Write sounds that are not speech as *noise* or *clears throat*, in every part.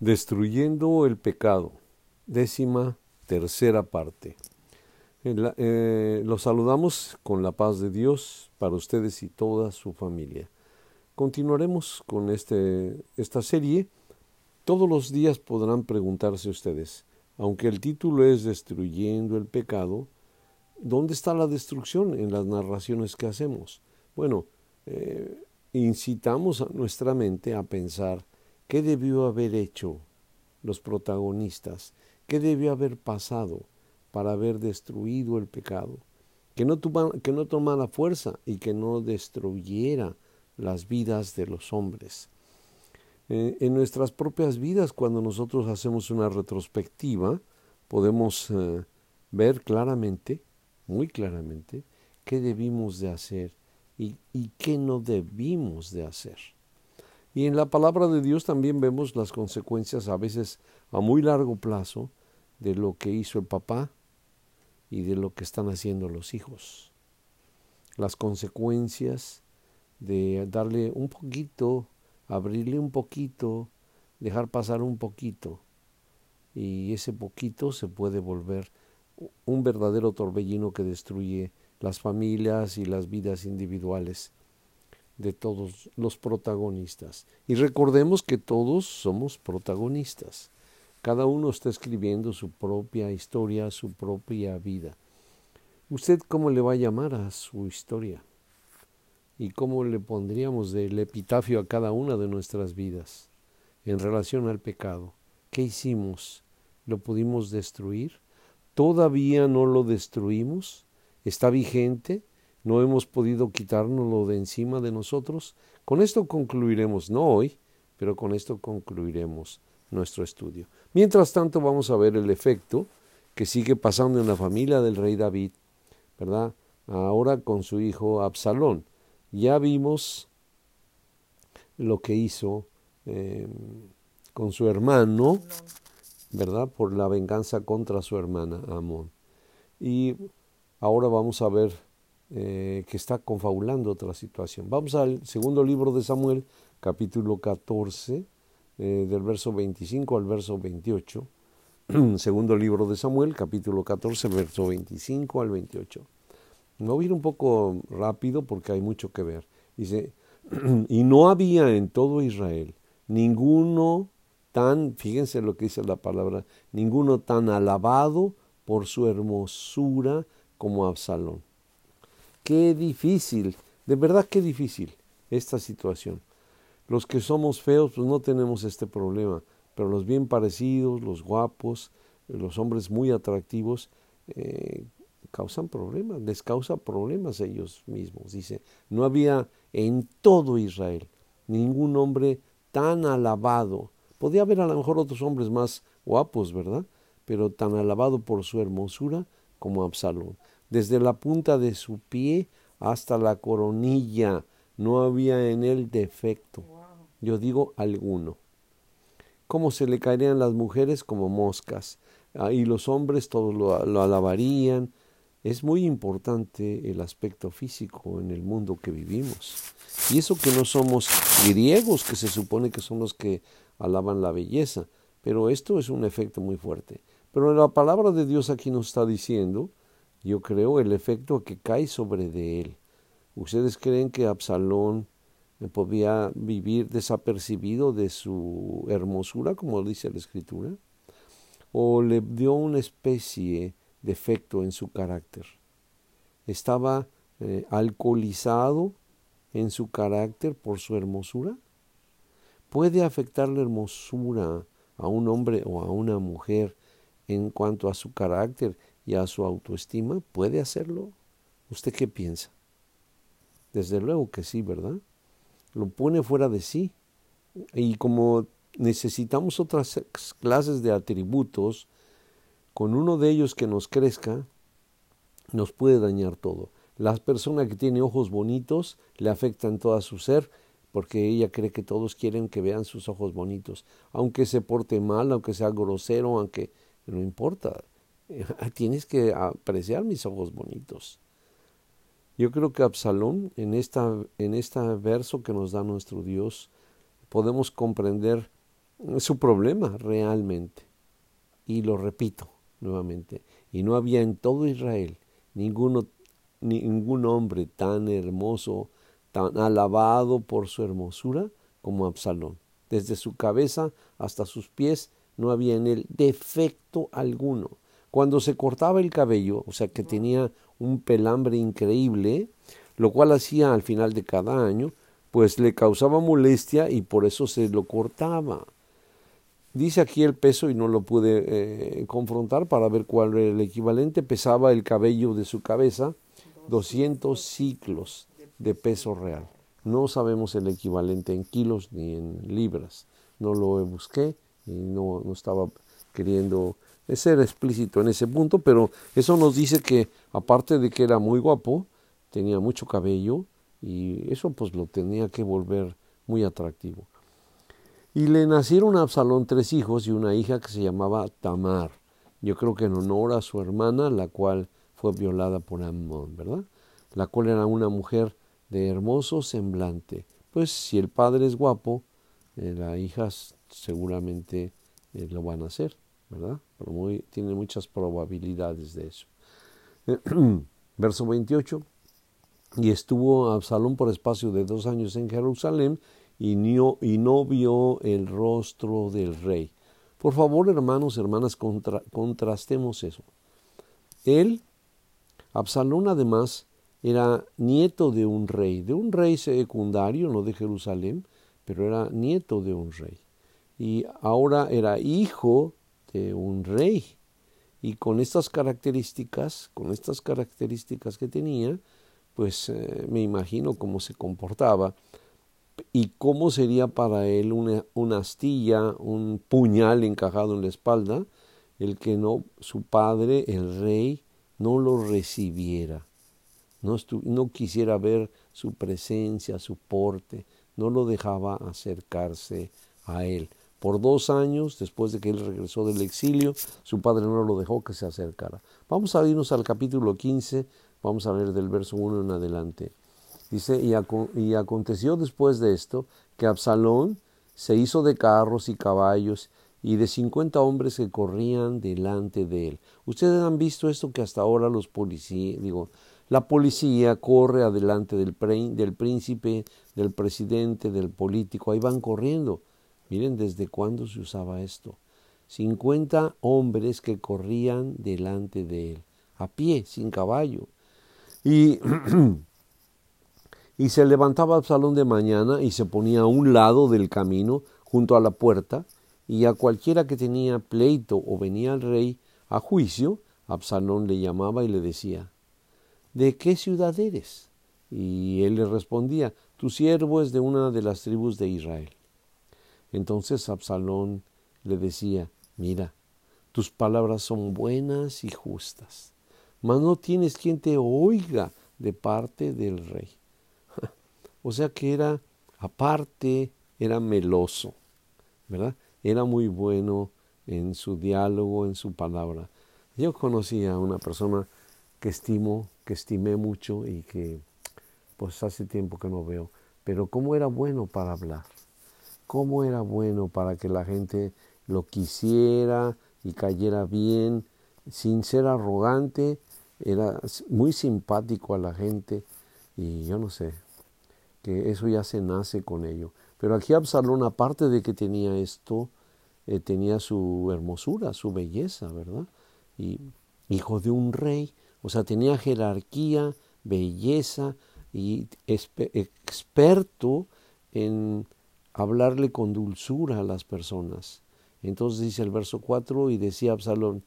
Destruyendo el pecado, décima tercera parte. Eh, los saludamos con la paz de Dios para ustedes y toda su familia. Continuaremos con este, esta serie. Todos los días podrán preguntarse ustedes, aunque el título es Destruyendo el pecado, ¿dónde está la destrucción en las narraciones que hacemos? Bueno, eh, incitamos a nuestra mente a pensar ¿Qué debió haber hecho los protagonistas? ¿Qué debió haber pasado para haber destruido el pecado? Que no, tomara fuerza y que no destruyera las vidas de los hombres. Eh, en nuestras propias vidas, cuando nosotros hacemos una retrospectiva, podemos eh, ver claramente, muy claramente, qué debimos de hacer y qué no debimos de hacer. Y en la palabra de Dios también vemos las consecuencias a veces a muy largo plazo de lo que hizo el papá y de lo que están haciendo los hijos. Las consecuencias de darle un poquito, abrirle un poquito, dejar pasar un poquito. Y ese poquito se puede volver un verdadero torbellino que destruye las familias y las vidas individuales de todos los protagonistas. Y recordemos que todos somos protagonistas. Cada uno está escribiendo su propia historia, su propia vida. ¿Usted cómo le va a llamar a su historia? ¿Y cómo le pondríamos del epitafio a cada una de nuestras vidas en relación al pecado? ¿Qué hicimos? ¿Lo pudimos destruir? ¿Todavía no lo destruimos? ¿Está vigente? No hemos podido quitárnoslo de encima de nosotros. Con esto concluiremos, no hoy, pero con esto concluiremos nuestro estudio. Mientras tanto vamos a ver el efecto que sigue pasando en la familia del rey David, ¿verdad? Ahora con su hijo Absalón. Ya vimos lo que hizo em, con su hermano, ¿verdad? Por la venganza contra su hermana Amón. Y ahora vamos a ver eh, que está confabulando otra situación. Vamos al segundo libro de Samuel, capítulo 14, eh, del verso 25 al verso 28. *clears throat* segundo libro de Samuel, capítulo 14, verso 25 al 28. Me voy a ir un poco rápido porque hay mucho que ver. Dice, *clears throat* y no había en todo Israel ninguno tan, fíjense lo que dice la palabra, ninguno tan alabado por su hermosura como Absalón. Qué difícil, de verdad qué difícil esta situación. Los que somos feos pues no tenemos este problema, pero los bien parecidos, los guapos, los hombres muy atractivos, eh, causan problemas, les causa problemas ellos mismos. Dice, no había en todo Israel ningún hombre tan alabado. Podía haber a lo mejor otros hombres más guapos, ¿verdad? Pero tan alabado por su hermosura como Absalón desde la punta de su pie hasta la coronilla. No había en él defecto. Yo digo alguno. ¿Cómo se le caerían las mujeres como moscas? Ah, y los hombres todos lo, lo alabarían. Es muy importante el aspecto físico en el mundo que vivimos. Y eso que no somos griegos, que se supone que son los que alaban la belleza. Pero esto es un efecto muy fuerte. Pero la palabra de Dios aquí nos está diciendo yo creo, el efecto que cae sobre de él. ¿Ustedes creen que Absalón podía vivir desapercibido de su hermosura, como dice la escritura? ¿O le dio una especie de efecto en su carácter? ¿Estaba eh, alcoholizado en su carácter por su hermosura? ¿Puede afectar la hermosura a un hombre o a una mujer en cuanto a su carácter y a su autoestima, ¿puede hacerlo? ¿Usted qué piensa? Desde luego que sí, ¿verdad? Lo pone fuera de sí. Y como necesitamos otras clases de atributos, con uno de ellos que nos crezca, nos puede dañar todo. La persona que tiene ojos bonitos le afectan todo su ser porque ella cree que todos quieren que vean sus ojos bonitos, aunque se porte mal, aunque sea grosero, aunque no importa. *laughs* tienes que apreciar mis ojos bonitos. Yo creo que Absalón, en esta, en este verso que nos da nuestro Dios, podemos comprender su problema realmente. Y lo repito nuevamente, y no había en todo Israel ninguno, ningún hombre tan hermoso, tan alabado por su hermosura como Absalón. Desde su cabeza hasta sus pies no había en él defecto alguno. Cuando se cortaba el cabello, o sea que tenía un pelambre increíble, lo cual hacía al final de cada año, pues le causaba molestia y por eso se lo cortaba. Dice aquí el peso y no lo pude eh, confrontar para ver cuál era el equivalente. Pesaba el cabello de su cabeza 200 ciclos de peso real. No sabemos el equivalente en kilos ni en libras. No lo busqué y no, no estaba queriendo ser explícito en ese punto, pero eso nos dice que aparte de que era muy guapo, tenía mucho cabello y eso pues lo tenía que volver muy atractivo. Y le nacieron a Absalón tres hijos y una hija que se llamaba Tamar. Yo creo que en honor a su hermana, la cual fue violada por Amón, ¿verdad? La cual era una mujer de hermoso semblante. Pues si el padre es guapo, eh, la hija seguramente eh, lo van a hacer, ¿verdad? Muy, tiene muchas probabilidades de eso. *clears throat* Verso 28. Y estuvo Absalón por espacio de dos años en Jerusalén y no, y no vio el rostro del rey. Por favor, hermanos, hermanas, contrastemos eso. Él, Absalón además, era nieto de un rey, de un rey secundario, no de Jerusalén, pero era nieto de un rey. Y ahora era hijo un rey. Y con estas características, con estas características que tenía, pues eh, me imagino cómo se comportaba y cómo sería para él una, astilla, un puñal encajado en la espalda, el que no su padre, el rey, no lo recibiera, no, no quisiera ver su presencia, su porte, no lo dejaba acercarse a él. Por dos años, después de que él regresó del exilio, su padre no lo dejó que se acercara. Vamos a irnos al capítulo 15, vamos a leer del verso 1 en adelante. Dice, y, aconteció después de esto que Absalón se hizo de carros y caballos y de cincuenta hombres que corrían delante de él. Ustedes han visto esto que hasta ahora los policías, digo, la policía corre adelante del, del príncipe, del presidente, del político, ahí van corriendo. Miren desde cuándo se usaba esto. Cincuenta hombres que corrían delante de él, a pie, sin caballo. Y *clears throat* Y se levantaba Absalón de mañana y se ponía a un lado del camino, junto a la puerta, y a cualquiera que tenía pleito o venía al rey a juicio, Absalón le llamaba y le decía, ¿De qué ciudad eres? Y él le respondía, Tu siervo es de una de las tribus de Israel. Entonces Absalón le decía, Mira, tus palabras son buenas y justas, mas no tienes quien te oiga de parte del rey. *laughs* O sea que era, aparte, era meloso, ¿verdad? Era muy bueno en su diálogo, en su palabra. Yo conocí a una persona que estimo, que estimé mucho y que pues hace tiempo que no veo, pero cómo era bueno para hablar, cómo era bueno para que la gente lo quisiera y cayera bien, sin ser arrogante, era muy simpático a la gente y yo no sé, que eso ya se nace con ello. Pero aquí Absalón, aparte de que tenía esto, eh, tenía su hermosura, su belleza, ¿verdad? Y hijo de un rey, o sea, tenía jerarquía, belleza y experto en hablarle con dulzura a las personas. Entonces dice el verso 4 y decía Absalón,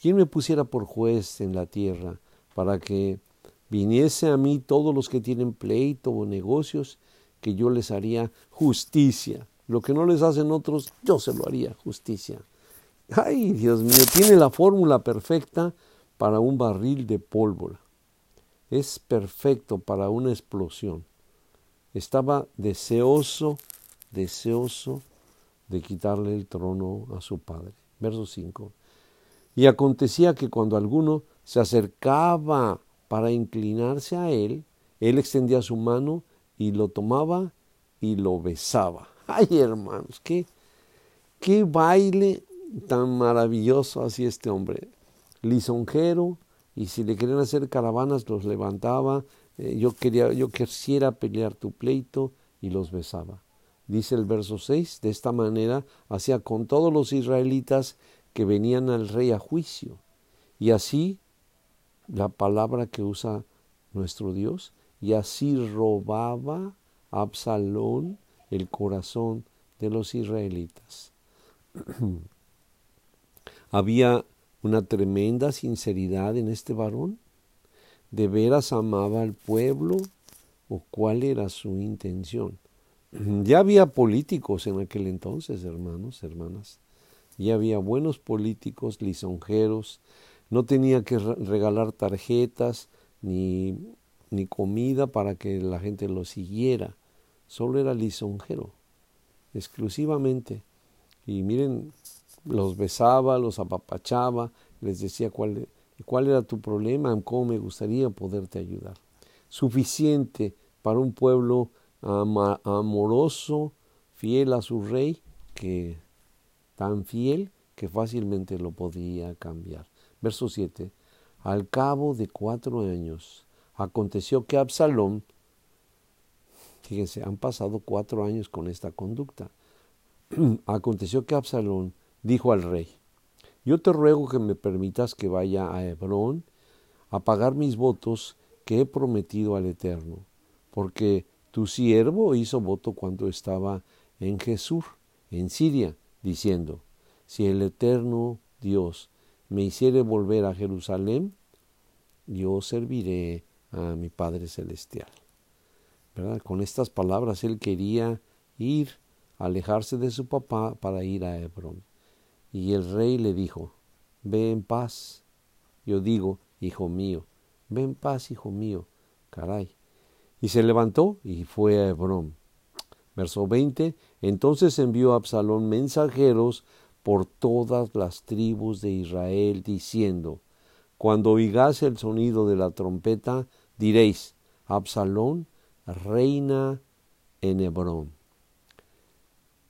¿quién me pusiera por juez en la tierra para que viniese a mí todos los que tienen pleito o negocios, que yo les haría justicia. Lo que no les hacen otros, yo se lo haría justicia. Ay, Dios mío, tiene la fórmula perfecta para un barril de pólvora. Es perfecto para una explosión. Estaba deseoso, deseoso de quitarle el trono a su padre. Verso 5. Y acontecía que cuando alguno se acercaba para inclinarse a él, él extendía su mano y lo tomaba y lo besaba. *laughs* Ay, hermanos, qué, qué baile tan maravilloso hacía este hombre. Lisonjero, y si le querían hacer caravanas, los levantaba. Eh, yo, quería, yo quisiera pelear tu pleito y los besaba. Dice el verso 6, de esta manera hacía con todos los israelitas que venían al rey a juicio. Y así, la palabra que usa nuestro Dios, y así robaba Absalón el corazón de los israelitas. *clears throat* Había una tremenda sinceridad en este varón. ¿De veras amaba al pueblo o cuál era su intención? Ya había políticos en aquel entonces, hermanos, hermanas. Ya había buenos políticos, lisonjeros. No tenía que regalar tarjetas ni, ni comida para que la gente lo siguiera. Solo era lisonjero, exclusivamente. Y miren, los besaba, los apapachaba, les decía cuál, cuál era tu problema, cómo me gustaría poderte ayudar. Suficiente para un pueblo amoroso, fiel a su rey, que tan fiel que fácilmente lo podía cambiar. Verso 7. Al cabo de cuatro años, aconteció que Absalón, fíjense, han pasado cuatro años con esta conducta, *clears throat* aconteció que Absalón dijo al rey, yo te ruego que me permitas que vaya a Hebrón a pagar mis votos que he prometido al Eterno, porque tu siervo hizo voto cuando estaba en Jesús, en Siria, diciendo, si el Eterno Dios me hiciere volver a Jerusalén, yo serviré a mi Padre Celestial. Con estas palabras él quería ir, alejarse de su papá para ir a Hebrón. Y el rey le dijo, Ve en paz. Yo digo, hijo mío, ve en paz, hijo mío. Caray. Y se levantó y fue a Hebrón. Verso 20. Entonces envió Absalón mensajeros por todas las tribus de Israel, diciendo, Cuando oigáis el sonido de la trompeta, diréis, Absalón reina en Hebrón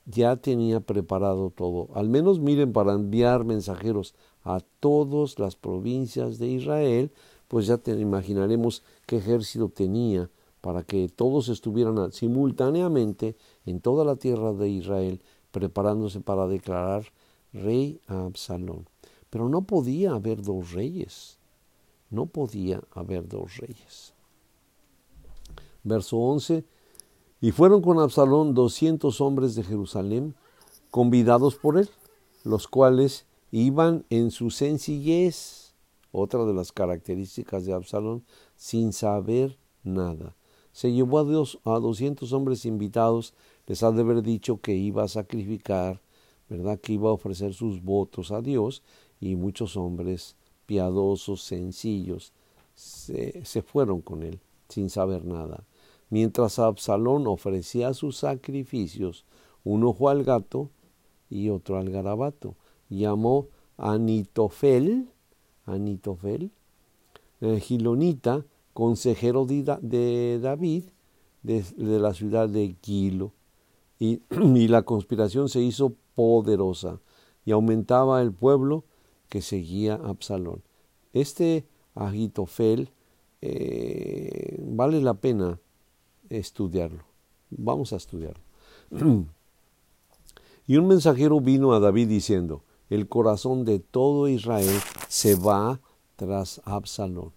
ya tenía preparado todo. Al menos miren para enviar mensajeros a todas las provincias de Israel, pues ya te imaginaremos qué ejército tenía para que todos estuvieran simultáneamente en toda la tierra de Israel preparándose para declarar rey a Absalón. Pero no podía haber dos reyes. No podía haber dos reyes. Verso 11 y fueron con Absalón doscientos hombres de Jerusalén, convidados por él, los cuales iban en su sencillez, otra de las características de Absalón, sin saber nada. Se llevó a, Dios, a doscientos hombres invitados, les ha de haber dicho que iba a sacrificar, ¿verdad? Que iba a ofrecer sus votos a Dios, y muchos hombres piadosos, sencillos, se, se fueron con él, sin saber nada. Mientras Absalón ofrecía sus sacrificios, uno fue al gato y otro al garabato. Llamó a Anitofel, Anitofel, eh, Gilonita, consejero de, David, de, la ciudad de. Y, *clears throat* y, la conspiración se hizo poderosa y aumentaba el pueblo que seguía a Absalón. Este Agitofel eh, vale la pena estudiarlo. Vamos a estudiarlo. *clears throat* y un mensajero vino a David diciendo, el corazón de todo Israel se va tras Absalón.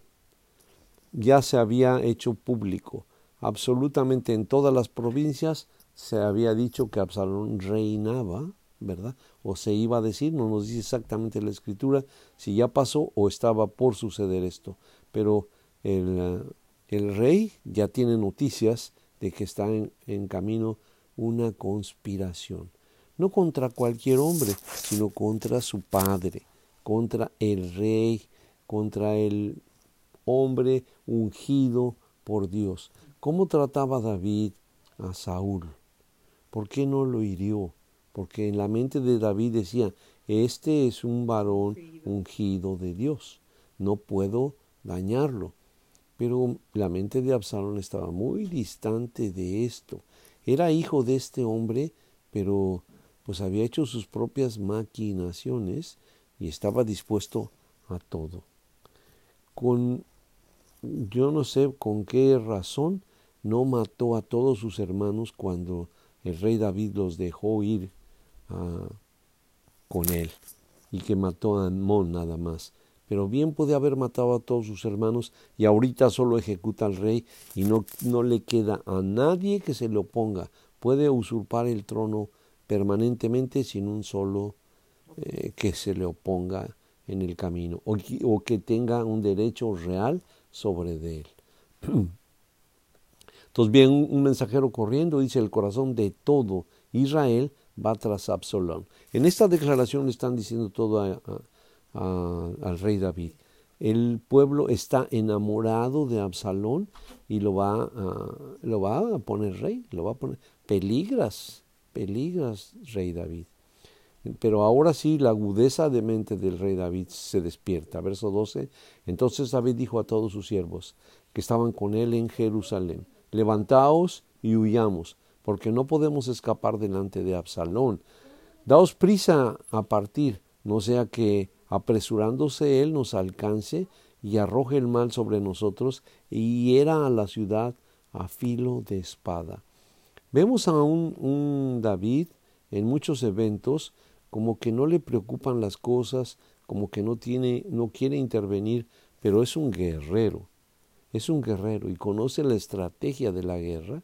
Ya se había hecho público, absolutamente en todas las provincias se había dicho que Absalón reinaba, ¿verdad? O se iba a decir, no nos dice exactamente la escritura si ya pasó o estaba por suceder esto, pero el, el rey ya tiene noticias de que está en, camino una conspiración, no contra cualquier hombre, sino contra su padre, contra el rey, contra el hombre ungido por Dios. ¿Cómo trataba David a Saúl? ¿Por qué no lo hirió? Porque en la mente de David decía, este es un varón ungido de Dios, no puedo dañarlo. Pero la mente de Absalón estaba muy distante de esto. Era hijo de este hombre, pero pues había hecho sus propias maquinaciones y estaba dispuesto a todo. Con, yo no sé con qué razón no mató a todos sus hermanos cuando el rey David los dejó ir ah, con él y que mató a Amón nada más. Pero bien puede haber matado a todos sus hermanos y ahorita solo ejecuta al rey y no, no le queda a nadie que se le oponga. Puede usurpar el trono permanentemente sin un solo eh, que se le oponga en el camino o o que tenga un derecho real sobre de él. *clears throat* Entonces viene un, mensajero corriendo, dice, el corazón de todo Israel va tras Absalón. En esta declaración están diciendo todo al rey David. El pueblo está enamorado de Absalón y lo va, a, lo va a poner rey, lo va a poner. Peligras, peligras, rey David. Pero ahora sí, la agudeza de mente del rey David se despierta. Verso 12. Entonces David dijo a todos sus siervos que estaban con él en Jerusalén levantaos y huyamos, porque no podemos escapar delante de Absalón. Daos prisa a partir, no sea que apresurándose él nos alcance y arroje el mal sobre nosotros y hiera a la ciudad a filo de espada. Vemos a un, un David en muchos eventos como que no le preocupan las cosas, como que no tiene, no quiere intervenir, pero es un guerrero es un guerrero y conoce la estrategia de la guerra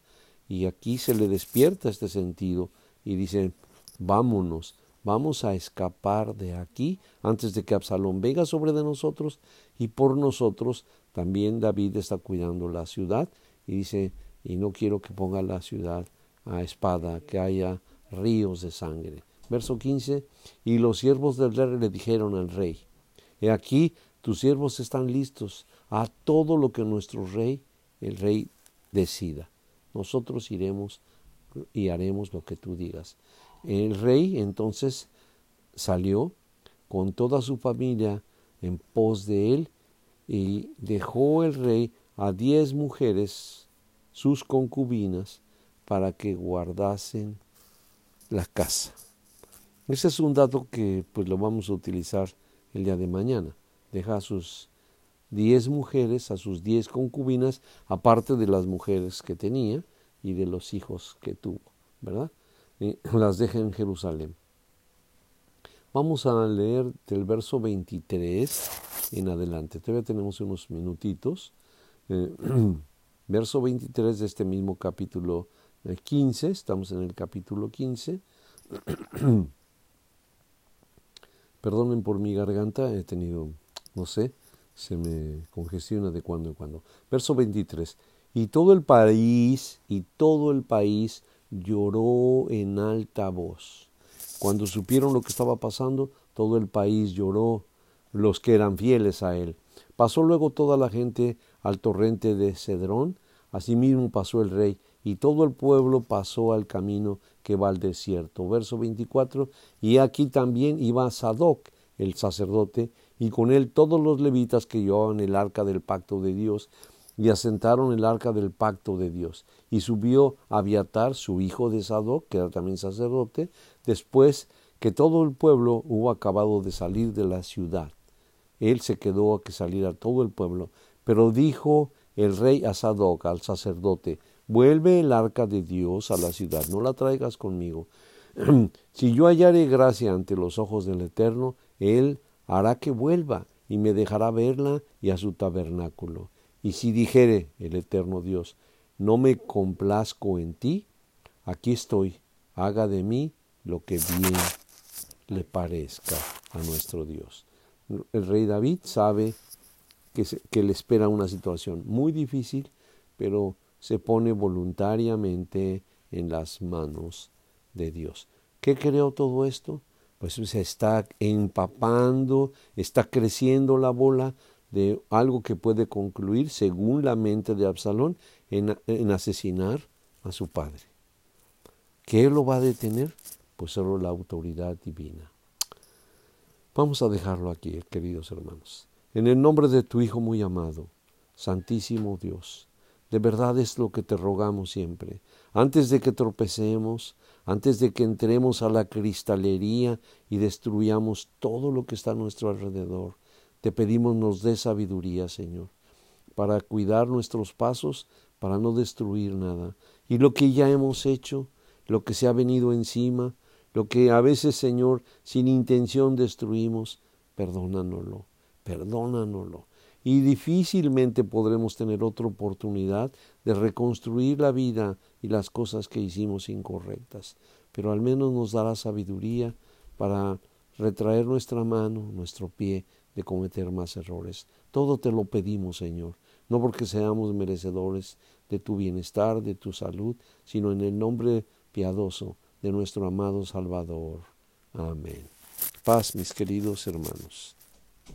y aquí se le despierta este sentido y dice, vámonos, vamos a escapar de aquí antes de que Absalón venga sobre de nosotros y por nosotros también David está cuidando la ciudad y dice, y no quiero que ponga la ciudad a espada, que haya ríos de sangre. Verso 15, y los siervos del rey le dijeron al rey, he aquí tus siervos están listos a todo lo que nuestro rey, el rey, decida. Nosotros iremos y haremos lo que tú digas. El rey entonces salió con toda su familia en pos de él y dejó el rey a diez mujeres, sus concubinas, para que guardasen la casa. Ese es un dato que pues lo vamos a utilizar el día de mañana. Deja a sus diez mujeres a sus diez concubinas, aparte de las mujeres que tenía y de los hijos que tuvo, ¿verdad? *laughs* las deja en Jerusalén. Vamos a leer del verso 23 en adelante. Todavía tenemos unos minutitos. Eh, *clears throat* verso 23 de este mismo capítulo 15, eh, estamos en el capítulo 15. *clears throat* Perdonen por mi garganta, he tenido, no sé, se me congestiona de cuando en cuando. Verso 23. Y todo el país, y todo el país lloró en alta voz. Cuando supieron lo que estaba pasando, todo el país lloró, los que eran fieles a él. Pasó luego toda la gente al torrente de Cedrón, asimismo pasó el rey, y todo el pueblo pasó al camino que va al desierto. Verso 24, y aquí también iba Sadoc, el sacerdote, y con él todos los levitas que llevaban el arca del pacto de Dios, y asentaron el arca del pacto de Dios. Y subió Abiatar, su hijo de Sadoc, que era también sacerdote, después que todo el pueblo hubo acabado de salir de la ciudad. Él se quedó a que saliera todo el pueblo. Pero dijo el rey a Sadoc, al sacerdote, vuelve el arca de Dios a la ciudad, no la traigas conmigo. *clears throat* si yo hallare gracia ante los ojos del Eterno, él hará que vuelva y me dejará verla y a su tabernáculo. Y si dijere el eterno Dios, no me complazco en ti, aquí estoy, haga de mí lo que bien le parezca a nuestro Dios. El rey David sabe que, que le espera una situación muy difícil, pero se pone voluntariamente en las manos de Dios. ¿Qué creó todo esto? pues se está empapando, está creciendo la bola de algo que puede concluir, según la mente de Absalón, en, en asesinar a su padre. ¿Qué lo va a detener? Pues solo la autoridad divina. Vamos a dejarlo aquí, queridos hermanos. En el nombre de tu Hijo muy amado, Santísimo Dios, de verdad es lo que te rogamos siempre. Antes de que tropecemos, antes de que entremos a la cristalería y destruyamos todo lo que está a nuestro alrededor. Te pedimos nos dé sabiduría, Señor, para cuidar nuestros pasos, para no destruir nada. Y lo que ya hemos hecho, lo que se ha venido encima, lo que a veces, Señor, sin intención destruimos, perdónanoslo, perdónanoslo. Y difícilmente podremos tener otra oportunidad de reconstruir la vida y las cosas que hicimos incorrectas. Pero al menos nos dará sabiduría para retraer nuestra mano, nuestro pie, de cometer más errores. Todo te lo pedimos, Señor, no porque seamos merecedores de tu bienestar, de tu salud, sino en el nombre piadoso de nuestro amado Salvador. Amén. Paz, mis queridos hermanos.